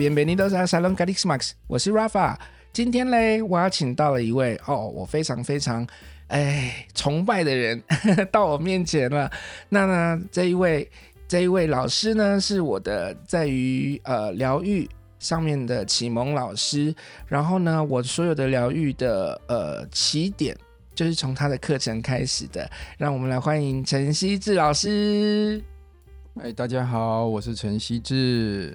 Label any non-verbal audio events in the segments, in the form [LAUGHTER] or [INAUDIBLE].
Bienvenidos a Salón KarisMax，我是 Rafa。今天嘞，我要请到了一位哦，我非常非常哎崇拜的人呵 [LAUGHS] 呵到我面前了。那呢，这一位这一位老师呢，是我的在于呃疗愈上面的启蒙老师。然后呢，我所有的疗愈的呃起点就是从他的课程开始的。让我们来欢迎陈希志老师。哎，大家好，我是陈希志。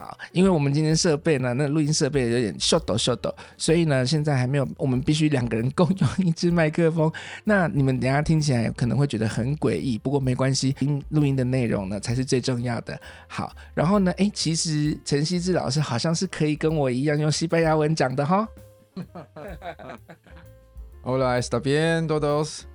好，因为我们今天设备呢，那录音设备有点 short short，，所以呢，现在还没有，我们必须两个人共用一支麦克风。[LAUGHS] 那你们等下听起来可能会觉得很诡异，不过没关系，听录音的内容呢才是最重要的。好，然后呢，哎，其实陈希志老师好像是可以跟我一样用西班牙文讲的哈。[LAUGHS] Hola, está bien, todos.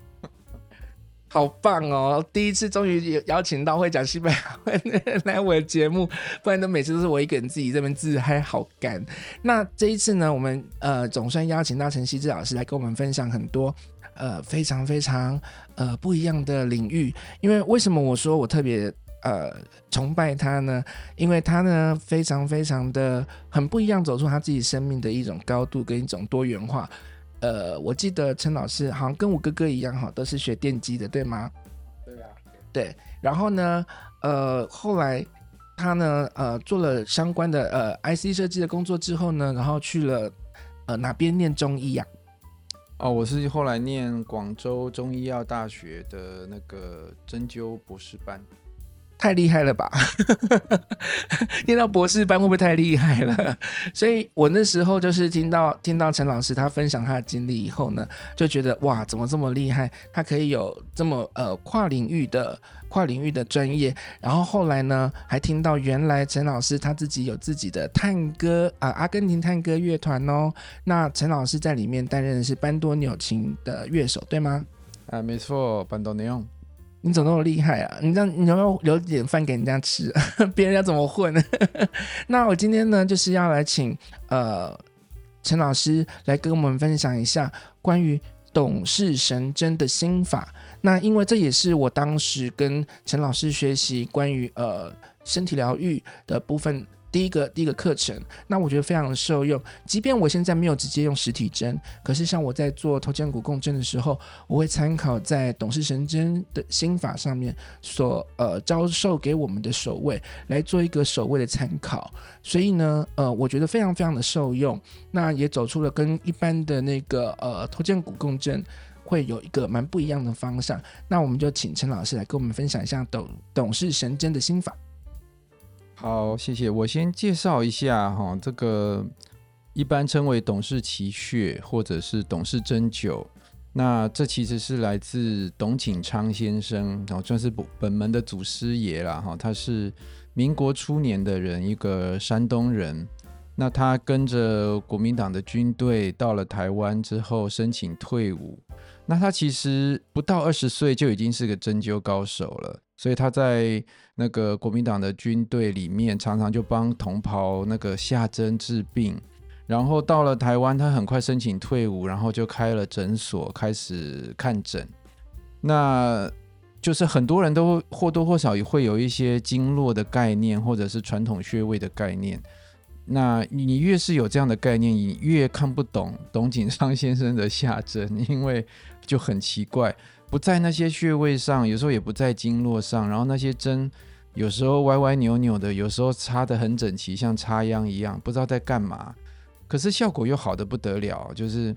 好棒哦！第一次终于邀请到会讲西班牙文的人来我的节目，不然都每次都是我一个人自己这边自嗨，好干。那这一次呢，我们呃总算邀请到陈希志老师来跟我们分享很多呃非常非常呃不一样的领域。因为为什么我说我特别呃崇拜他呢？因为他呢非常非常的很不一样，走出他自己生命的一种高度跟一种多元化。呃，我记得陈老师好像跟我哥哥一样哈，都是学电机的，对吗？对啊，对。然后呢，呃，后来他呢，呃，做了相关的呃 IC 设计的工作之后呢，然后去了呃哪边念中医呀？哦，我是后来念广州中医药大学的那个针灸博士班。太厉害了吧！[LAUGHS] 念到博士班会不会太厉害了？[LAUGHS] 所以我那时候就是听到听到陈老师他分享他的经历以后呢，就觉得哇，怎么这么厉害？他可以有这么呃跨领域的跨领域的专业。然后后来呢，还听到原来陈老师他自己有自己的探戈啊、阿根廷探戈乐团哦。那陈老师在里面担任的是班多纽琴的乐手，对吗？啊，没错，班多纽。你怎么那么厉害啊？你这样，你要不要留点饭给人家吃？[LAUGHS] 别人要怎么混呢？[LAUGHS] 那我今天呢，就是要来请呃陈老师来跟我们分享一下关于董事神针的心法。那因为这也是我当时跟陈老师学习关于呃身体疗愈的部分。第一个第一个课程，那我觉得非常的受用。即便我现在没有直接用实体针，可是像我在做头肩骨共振的时候，我会参考在董事神针的心法上面所呃教授给我们的守卫来做一个守卫的参考。所以呢，呃，我觉得非常非常的受用。那也走出了跟一般的那个呃头肩骨共振会有一个蛮不一样的方向。那我们就请陈老师来跟我们分享一下董董事神针的心法。好，谢谢。我先介绍一下哈，这个一般称为董氏奇穴或者是董氏针灸。那这其实是来自董景昌先生，然后算是本门的祖师爷了哈。他是民国初年的人，一个山东人。那他跟着国民党的军队到了台湾之后，申请退伍。那他其实不到二十岁就已经是个针灸高手了。所以他在那个国民党的军队里面，常常就帮同袍那个下针治病。然后到了台湾，他很快申请退伍，然后就开了诊所，开始看诊。那就是很多人都或多或少也会有一些经络的概念，或者是传统穴位的概念。那你越是有这样的概念，你越看不懂董景昌先生的下针，因为就很奇怪。不在那些穴位上，有时候也不在经络上，然后那些针有时候歪歪扭扭的，有时候插得很整齐，像插秧一样，不知道在干嘛。可是效果又好的不得了，就是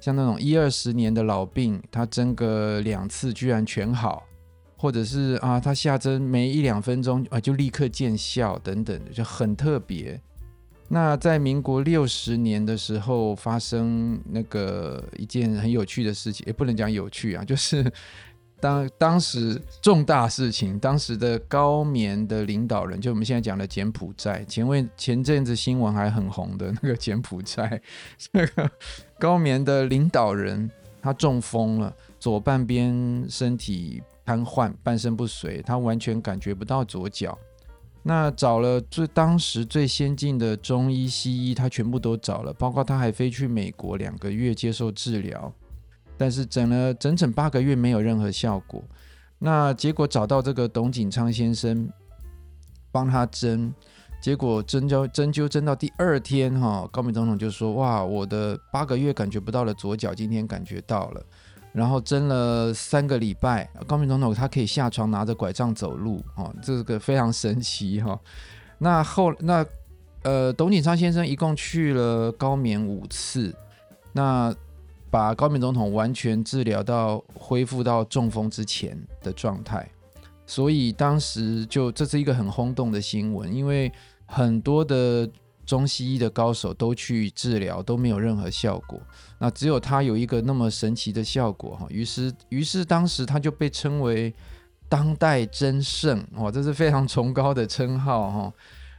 像那种一二十年的老病，他针个两次居然全好，或者是啊，他下针没一两分钟啊就立刻见效等等，就很特别。那在民国六十年的时候，发生那个一件很有趣的事情，也不能讲有趣啊，[LAUGHS] 就是当当时重大事情，当时的高棉的领导人，就我们现在讲的柬埔寨，前位前阵子新闻还很红的那个柬埔寨，那个高棉的领导人他中风了，左半边身体瘫痪，半身不遂，他完全感觉不到左脚。那找了最当时最先进的中医西医，他全部都找了，包括他还飞去美国两个月接受治疗，但是整了整整八个月没有任何效果。那结果找到这个董锦昌先生帮他针，结果针灸针灸针到第二天哈，高明总统就说：哇，我的八个月感觉不到的左脚今天感觉到了。然后针了三个礼拜，高明总统他可以下床拿着拐杖走路，哦，这个非常神奇哈、那后那呃，董锦昌先生一共去了高棉五次，那把高明总统完全治疗到恢复到中风之前的状态，所以当时就这是一个很轰动的新闻，因为很多的。中西医的高手都去治疗，都没有任何效果。那只有他有一个那么神奇的效果哈。于是，于是当时他就被称为当代真圣哇，这是非常崇高的称号哈。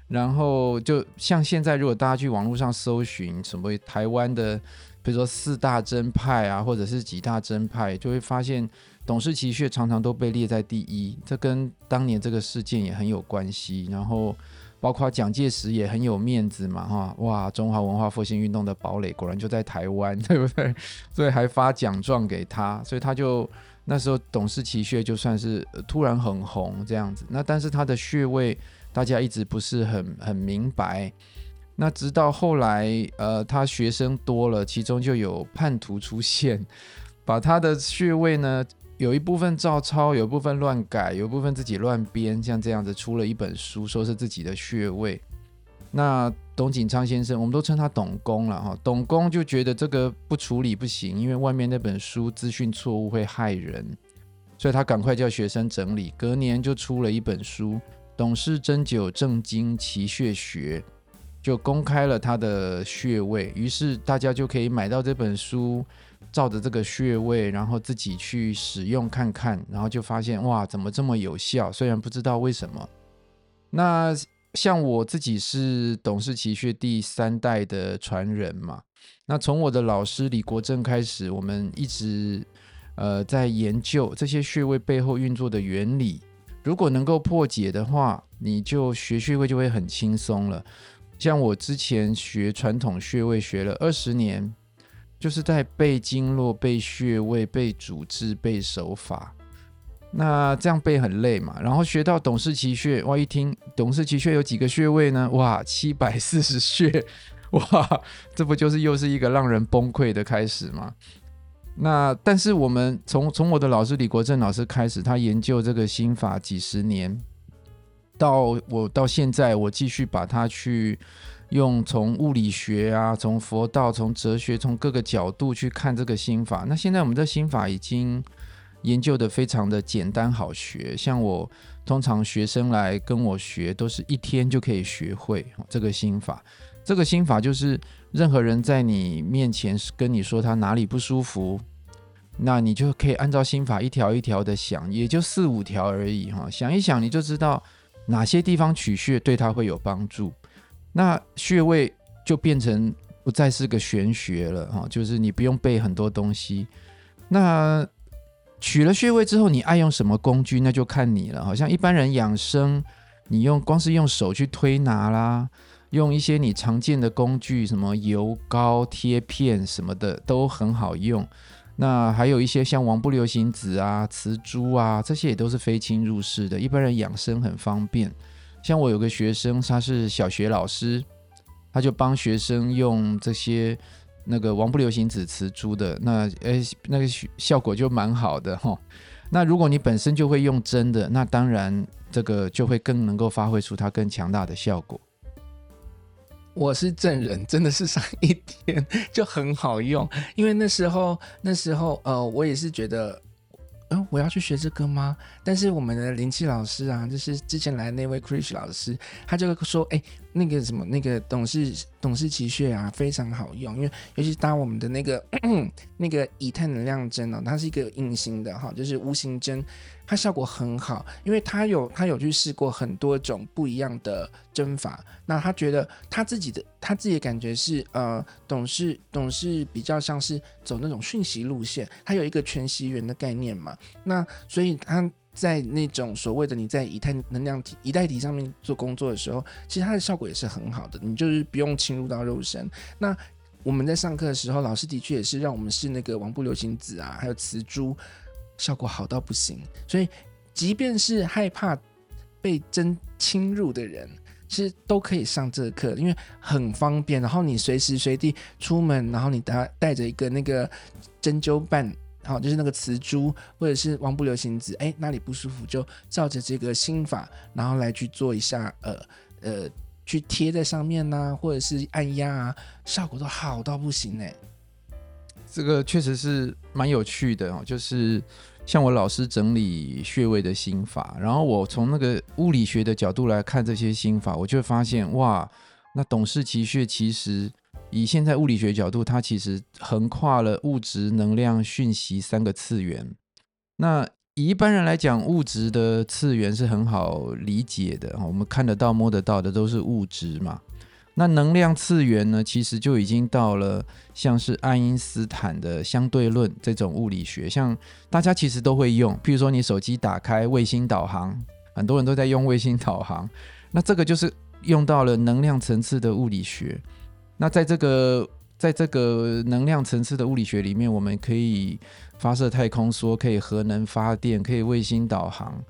然后，就像现在，如果大家去网络上搜寻什么台湾的，比如说四大真派啊，或者是几大真派，就会发现董氏奇穴常常都被列在第一。这跟当年这个事件也很有关系。然后。包括蒋介石也很有面子嘛，哈哇！中华文化复兴运动的堡垒果然就在台湾，[LAUGHS] 对不对？所以还发奖状给他，所以他就那时候董氏奇穴就算是突然很红这样子。那但是他的穴位大家一直不是很很明白。那直到后来，呃，他学生多了，其中就有叛徒出现，把他的穴位呢。有一部分照抄，有一部分乱改，有一部分自己乱编，像这样子出了一本书，说是自己的穴位。那董锦昌先生，我们都称他董公了哈。董公就觉得这个不处理不行，因为外面那本书资讯错误会害人，所以他赶快叫学生整理。隔年就出了一本书《董氏针灸正经奇穴学》，就公开了他的穴位，于是大家就可以买到这本书。照着这个穴位，然后自己去使用看看，然后就发现哇，怎么这么有效？虽然不知道为什么。那像我自己是董氏奇穴第三代的传人嘛，那从我的老师李国正开始，我们一直呃在研究这些穴位背后运作的原理。如果能够破解的话，你就学穴位就会很轻松了。像我之前学传统穴位学了二十年。就是在背经络、背穴位、背主治、背手法，那这样背很累嘛。然后学到董氏奇穴，哇，一听董氏奇穴有几个穴位呢？哇，七百四十穴，哇，这不就是又是一个让人崩溃的开始吗？那但是我们从从我的老师李国正老师开始，他研究这个心法几十年，到我到现在，我继续把它去。用从物理学啊，从佛道，从哲学，从各个角度去看这个心法。那现在我们的心法已经研究得非常的简单好学。像我通常学生来跟我学，都是一天就可以学会这个心法。这个心法就是任何人在你面前跟你说他哪里不舒服，那你就可以按照心法一条一条的想，也就四五条而已哈。想一想，你就知道哪些地方取穴对他会有帮助。那穴位就变成不再是个玄学了哈，就是你不用背很多东西。那取了穴位之后，你爱用什么工具，那就看你了。好像一般人养生，你用光是用手去推拿啦，用一些你常见的工具，什么油膏、贴片什么的都很好用。那还有一些像王不留行子啊、磁珠啊，这些也都是非侵入式的，一般人养生很方便。像我有个学生，他是小学老师，他就帮学生用这些那个王不留行子瓷珠的，那诶那个效果就蛮好的哈。那如果你本身就会用针的，那当然这个就会更能够发挥出它更强大的效果。我是证人，真的是上一天 [LAUGHS] 就很好用，因为那时候那时候呃，我也是觉得。嗯，我要去学这个吗？但是我们的灵气老师啊，就是之前来那位 Chris 老师，他就说：“哎、那个什么那个董事董事奇穴啊，非常好用，因为尤其是搭我们的那个 [CLEARS THROAT] 那个以太能量针哦，它是一个隐形的哈，就是无形针，它效果很好，因为他有他有去试过很多种不一样的针法，那他觉得他自己的他自己的感觉是呃，董氏董氏比较像是走那种讯息路线，它有一个全息源的概念嘛，那所以他。在那种所谓的你在以太能量体、以太体上面做工作的时候，其实它的效果也是很好的。你就是不用侵入到肉身。那我们在上课的时候，老师的确也是让我们试那个王不留行子啊，还有磁珠，效果好到不行。所以，即便是害怕被针侵入的人，其实都可以上这个课，因为很方便。然后你随时随地出门，然后你带带着一个那个针灸棒。好，就是那个磁珠，或者是王不留行子，哎，哪里不舒服就照着这个心法，然后来去做一下，呃呃，去贴在上面呐、啊，或者是按压啊，效果都好到不行哎。这个确实是蛮有趣的哦，就是像我老师整理穴位的心法，然后我从那个物理学的角度来看这些心法，我就会发现哇，那董氏奇穴其实。以现在物理学角度，它其实横跨了物质、能量、讯息三个次元。那以一般人来讲，物质的次元是很好理解的，我们看得到、摸得到的都是物质嘛。那能量次元呢，其实就已经到了像是爱因斯坦的相对论这种物理学，像大家其实都会用，譬如说你手机打开卫星导航，很多人都在用卫星导航，那这个就是用到了能量层次的物理学。那在这个在这个能量层次的物理学里面，我们可以发射太空梭，可以核能发电，可以卫星导航。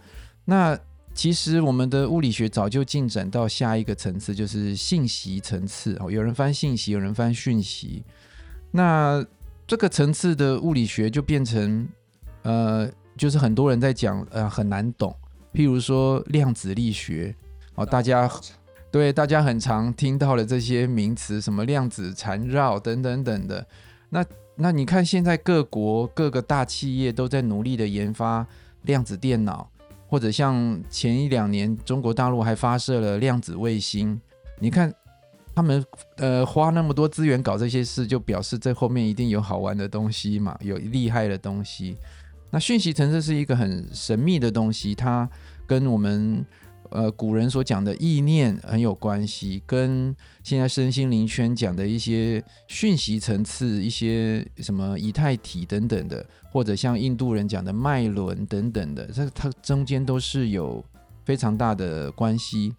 那其实我们的物理学早就进展到下一个层次，就是信息层次。哦，有人翻信息，有人翻讯息。那这个层次的物理学就变成，呃，就是很多人在讲，呃，很难懂。譬如说量子力学，哦，大家。对，大家很常听到的这些名词，什么量子缠绕等等等的。那那你看，现在各国各个大企业都在努力的研发量子电脑，或者像前一两年中国大陆还发射了量子卫星。你看他们呃花那么多资源搞这些事，就表示这后面一定有好玩的东西嘛，有厉害的东西。那讯息层次是一个很神秘的东西，它跟我们。呃，古人所讲的意念很有关系，跟现在身心灵圈讲的一些讯息层次、一些什么以太体等等的，或者像印度人讲的脉轮等等的，这它中间都是有非常大的关系。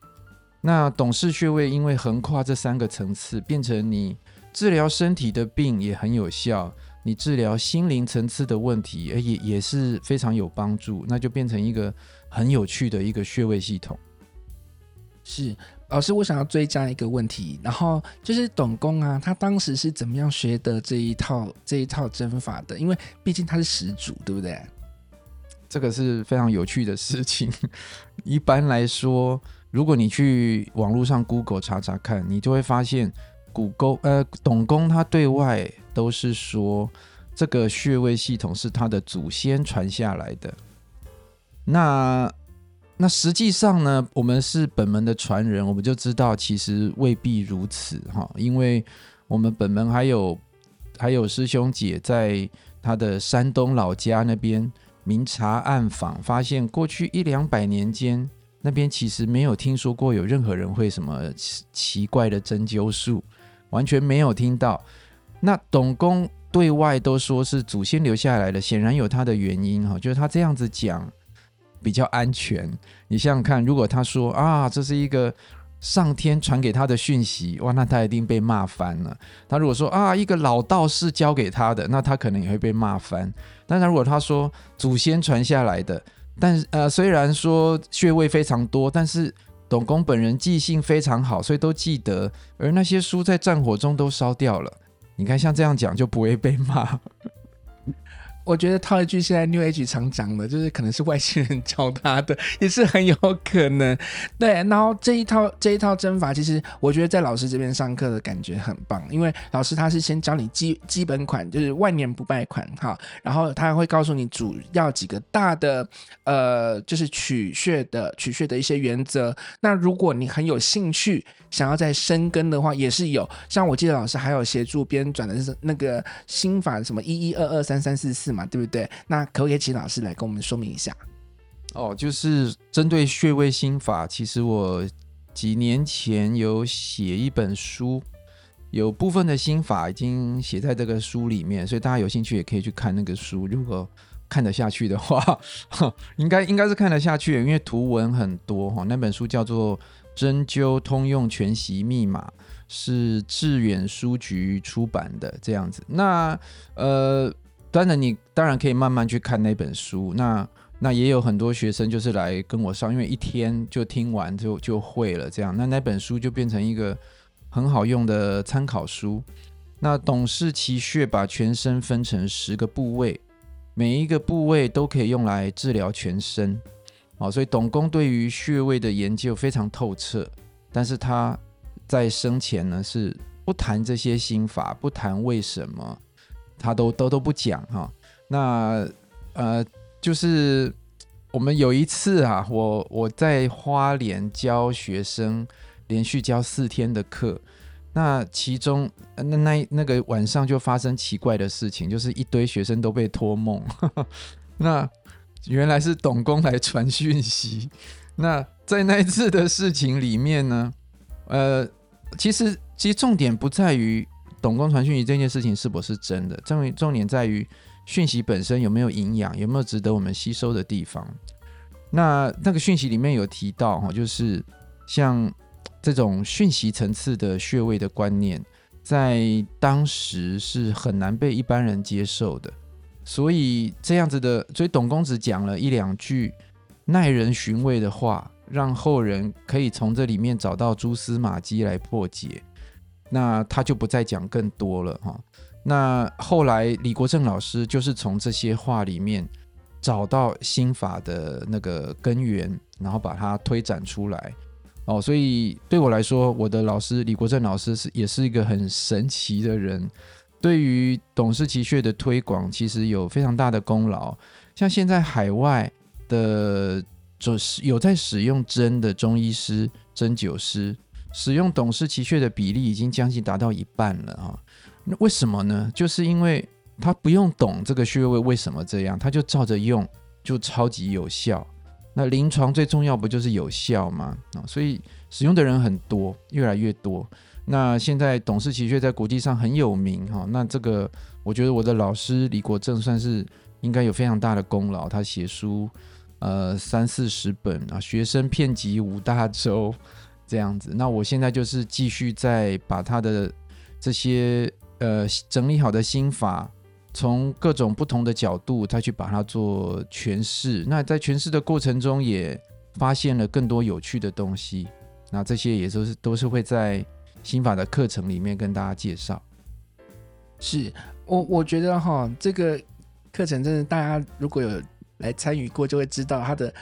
那董氏穴位因为横跨这三个层次，变成你治疗身体的病也很有效，你治疗心灵层次的问题，也也是非常有帮助，那就变成一个。很有趣的一个穴位系统，是老师，我想要追加一个问题，然后就是董公啊，他当时是怎么样学的这一套这一套针法的？因为毕竟他是始祖，对不对？这个是非常有趣的事情。一般来说，如果你去网络上 Google 查查看，你就会发现，古公呃董公他对外都是说这个穴位系统是他的祖先传下来的。那那实际上呢，我们是本门的传人，我们就知道其实未必如此哈，因为我们本门还有还有师兄姐在他的山东老家那边明察暗访，发现过去一两百年间，那边其实没有听说过有任何人会什么奇怪的针灸术，完全没有听到。那董公对外都说是祖先留下来的，显然有他的原因哈，就是他这样子讲。比较安全，你想想看，如果他说啊，这是一个上天传给他的讯息，哇，那他一定被骂翻了。他如果说啊，一个老道士教给他的，那他可能也会被骂翻。但是如果他说祖先传下来的，但呃，虽然说穴位非常多，但是董公本人记性非常好，所以都记得，而那些书在战火中都烧掉了。你看，像这样讲就不会被骂。我觉得套一句现在 New Age 常讲的，就是可能是外星人教他的，也是很有可能。对，然后这一套这一套针法，其实我觉得在老师这边上课的感觉很棒，因为老师他是先教你基基本款，就是万年不败款哈，然后他会告诉你主要几个大的呃，就是取穴的取穴的一些原则。那如果你很有兴趣想要再深耕的话，也是有。像我记得老师还有协助编转的是那个心法什么一一二二三三四四。嘛，对不对？那可不可以请老师来跟我们说明一下？哦，就是针对穴位心法，其实我几年前有写一本书，有部分的心法已经写在这个书里面，所以大家有兴趣也可以去看那个书。如果看得下去的话，[LAUGHS] 应该应该是看得下去，因为图文很多哈。那本书叫做《针灸通用全息密码》，是致远书局出版的这样子。那呃。当然，你当然可以慢慢去看那本书。那那也有很多学生就是来跟我上，因为一天就听完就就会了。这样，那那本书就变成一个很好用的参考书。那董氏奇穴把全身分成十个部位，每一个部位都可以用来治疗全身。好，所以董公对于穴位的研究非常透彻。但是他在生前呢是不谈这些心法，不谈为什么。他都都都不讲哈，那呃，就是我们有一次啊，我我在花莲教学生，连续教四天的课，那其中那那那个晚上就发生奇怪的事情，就是一堆学生都被托梦，[LAUGHS] 那原来是董工来传讯息。那在那一次的事情里面呢，呃，其实其实重点不在于。董公传讯息这件事情是不是真的？重重点在于讯息本身有没有营养，有没有值得我们吸收的地方。那那个讯息里面有提到哈，就是像这种讯息层次的穴位的观念，在当时是很难被一般人接受的。所以这样子的，所以董公只讲了一两句耐人寻味的话，让后人可以从这里面找到蛛丝马迹来破解。那他就不再讲更多了哈。那后来李国正老师就是从这些话里面找到心法的那个根源，然后把它推展出来哦。所以对我来说，我的老师李国正老师是也是一个很神奇的人，对于董氏奇穴的推广其实有非常大的功劳。像现在海外的就是有在使用针的中医师、针灸师。使用董氏奇穴的比例已经将近达到一半了啊！那为什么呢？就是因为他不用懂这个穴位为什么这样，他就照着用，就超级有效。那临床最重要不就是有效吗？啊，所以使用的人很多，越来越多。那现在董氏奇穴在国际上很有名哈。那这个我觉得我的老师李国正算是应该有非常大的功劳，他写书呃三四十本啊，学生遍及五大洲。这样子，那我现在就是继续在把他的这些呃整理好的心法，从各种不同的角度再去把它做诠释。那在诠释的过程中，也发现了更多有趣的东西。那这些也都是都是会在心法的课程里面跟大家介绍。是我我觉得哈，这个课程真的大家如果有来参与过，就会知道它的。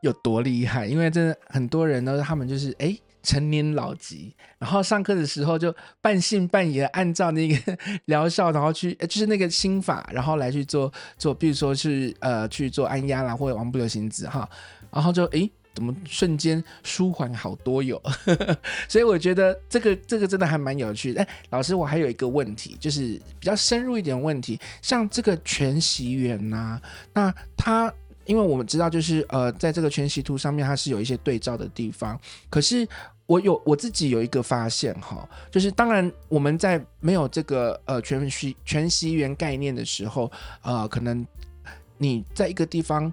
有多厉害？因为真的很多人呢，他们就是哎，成年老疾，然后上课的时候就半信半疑，按照那个 [LAUGHS] 疗效，然后去就是那个心法，然后来去做做，比如说是呃去做按压啦，或者王不留行子哈，然后就哎，怎么瞬间舒缓好多哟？[LAUGHS] 所以我觉得这个这个真的还蛮有趣的。哎，老师，我还有一个问题，就是比较深入一点问题，像这个全息源呐，那它。因为我们知道，就是呃，在这个全息图上面，它是有一些对照的地方。可是我有我自己有一个发现哈，就是当然我们在没有这个呃全息全息源概念的时候，呃，可能你在一个地方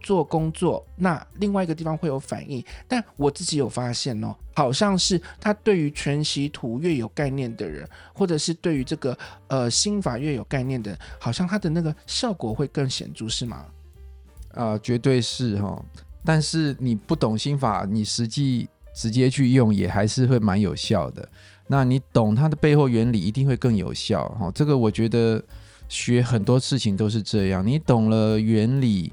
做工作，那另外一个地方会有反应。但我自己有发现哦，好像是他对于全息图越有概念的人，或者是对于这个呃心法越有概念的，好像他的那个效果会更显著，是吗？啊、绝对是哈，但是你不懂心法，你实际直接去用也还是会蛮有效的。那你懂它的背后原理，一定会更有效哈。这个我觉得，学很多事情都是这样，你懂了原理，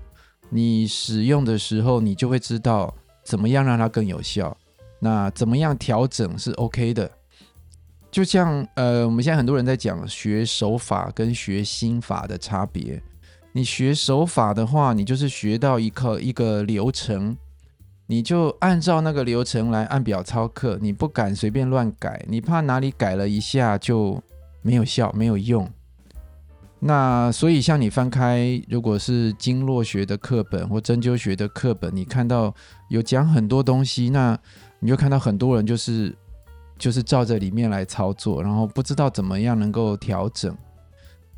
你使用的时候，你就会知道怎么样让它更有效。那怎么样调整是 OK 的？就像呃，我们现在很多人在讲学手法跟学心法的差别。你学手法的话，你就是学到一个一个流程，你就按照那个流程来按表操课，你不敢随便乱改，你怕哪里改了一下就没有效、没有用。那所以像你翻开如果是经络学的课本或针灸学的课本，你看到有讲很多东西，那你就看到很多人就是。就是照着里面来操作，然后不知道怎么样能够调整。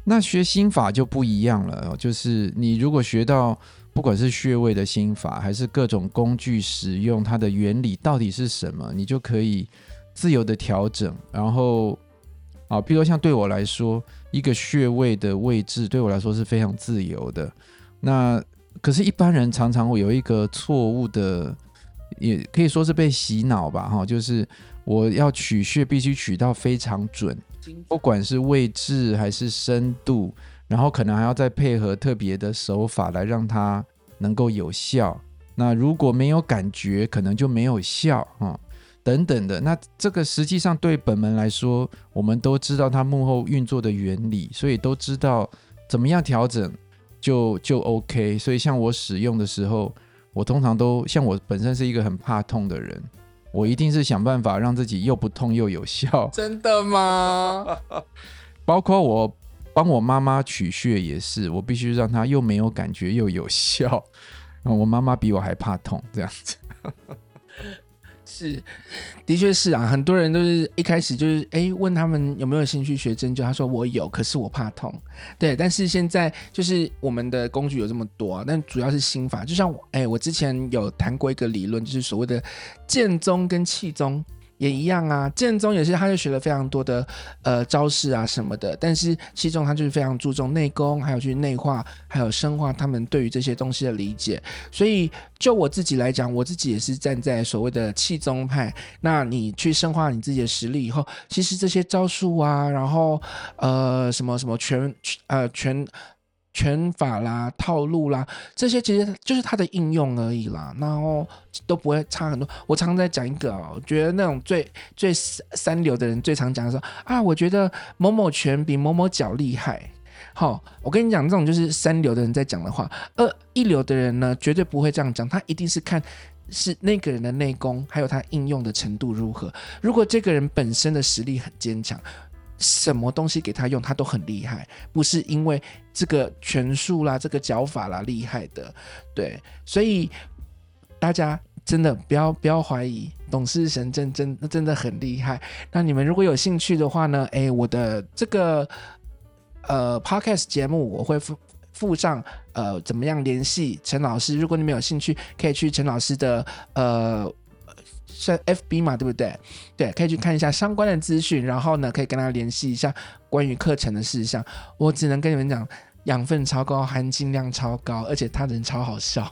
那学心法就不一样了，就是你如果学到不管是穴位的心法，还是各种工具使用，它的原理到底是什么，你就可以自由的调整。然后啊，比如说像对我来说，一个穴位的位置对我来说是非常自由的。那可是，一般人常常会有一个错误的，也可以说是被洗脑吧，哈，就是。我要取穴必须取到非常准，不管是位置还是深度，然后可能还要再配合特别的手法来让它能够有效。那如果没有感觉，可能就没有效啊、嗯，等等的。那这个实际上对本门来说，我们都知道它幕后运作的原理，所以都知道怎么样调整就就 OK。所以像我使用的时候，我通常都像我本身是一个很怕痛的人。我一定是想办法让自己又不痛又有效。[LAUGHS] 真的吗？[LAUGHS] 包括我帮我妈妈取穴也是，我必须让她又没有感觉又有效。我妈妈比我还怕痛，这样子。[LAUGHS] 是，的确是啊，很多人都是一开始就是哎问他们有没有兴趣学针灸，他说我有，可是我怕痛。对，但是现在就是我们的工具有这么多，但主要是心法，就像我哎，我之前有谈过一个理论，就是所谓的剑宗跟气宗。也一样啊，剑宗也是，他就学了非常多的呃招式啊什么的，但是气宗他就是非常注重内功，还有去内化，还有深化他们对于这些东西的理解。所以就我自己来讲，我自己也是站在所谓的气宗派。那你去深化你自己的实力以后，其实这些招数啊，然后呃什么什么拳呃拳。拳法啦、套路啦，这些其实就是它的应用而已啦，然后都不会差很多。我常常在讲一个哦，我觉得那种最最三流的人最常讲说啊，我觉得某某拳比某某脚厉害。好，我跟你讲，这种就是三流的人在讲的话，而一流的人呢，绝对不会这样讲，他一定是看是那个人的内功，还有他应用的程度如何。如果这个人本身的实力很坚强。什么东西给他用，他都很厉害，不是因为这个拳术啦、这个脚法啦厉害的，对，所以大家真的不要不要怀疑，董事神真真真的很厉害。那你们如果有兴趣的话呢，诶，我的这个呃 podcast 节目我会附附上呃怎么样联系陈老师，如果你们有兴趣，可以去陈老师的呃。算 FB 嘛，对不对？对，可以去看一下相关的资讯，然后呢，可以跟他联系一下关于课程的事项。我只能跟你们讲，养分超高，含金量超高，而且他人超好笑，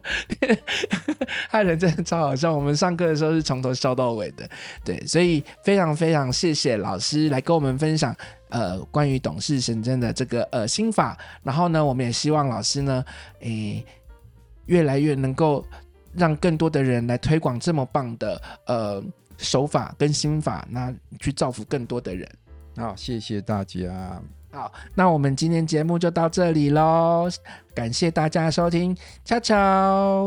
[LAUGHS] 他人真的超好笑。我们上课的时候是从头笑到尾的，对，所以非常非常谢谢老师来跟我们分享呃关于董事神针的这个呃心法。然后呢，我们也希望老师呢，诶，越来越能够。让更多的人来推广这么棒的呃手法跟心法，那去造福更多的人。好，谢谢大家。好，那我们今天节目就到这里喽，感谢大家收听，悄悄。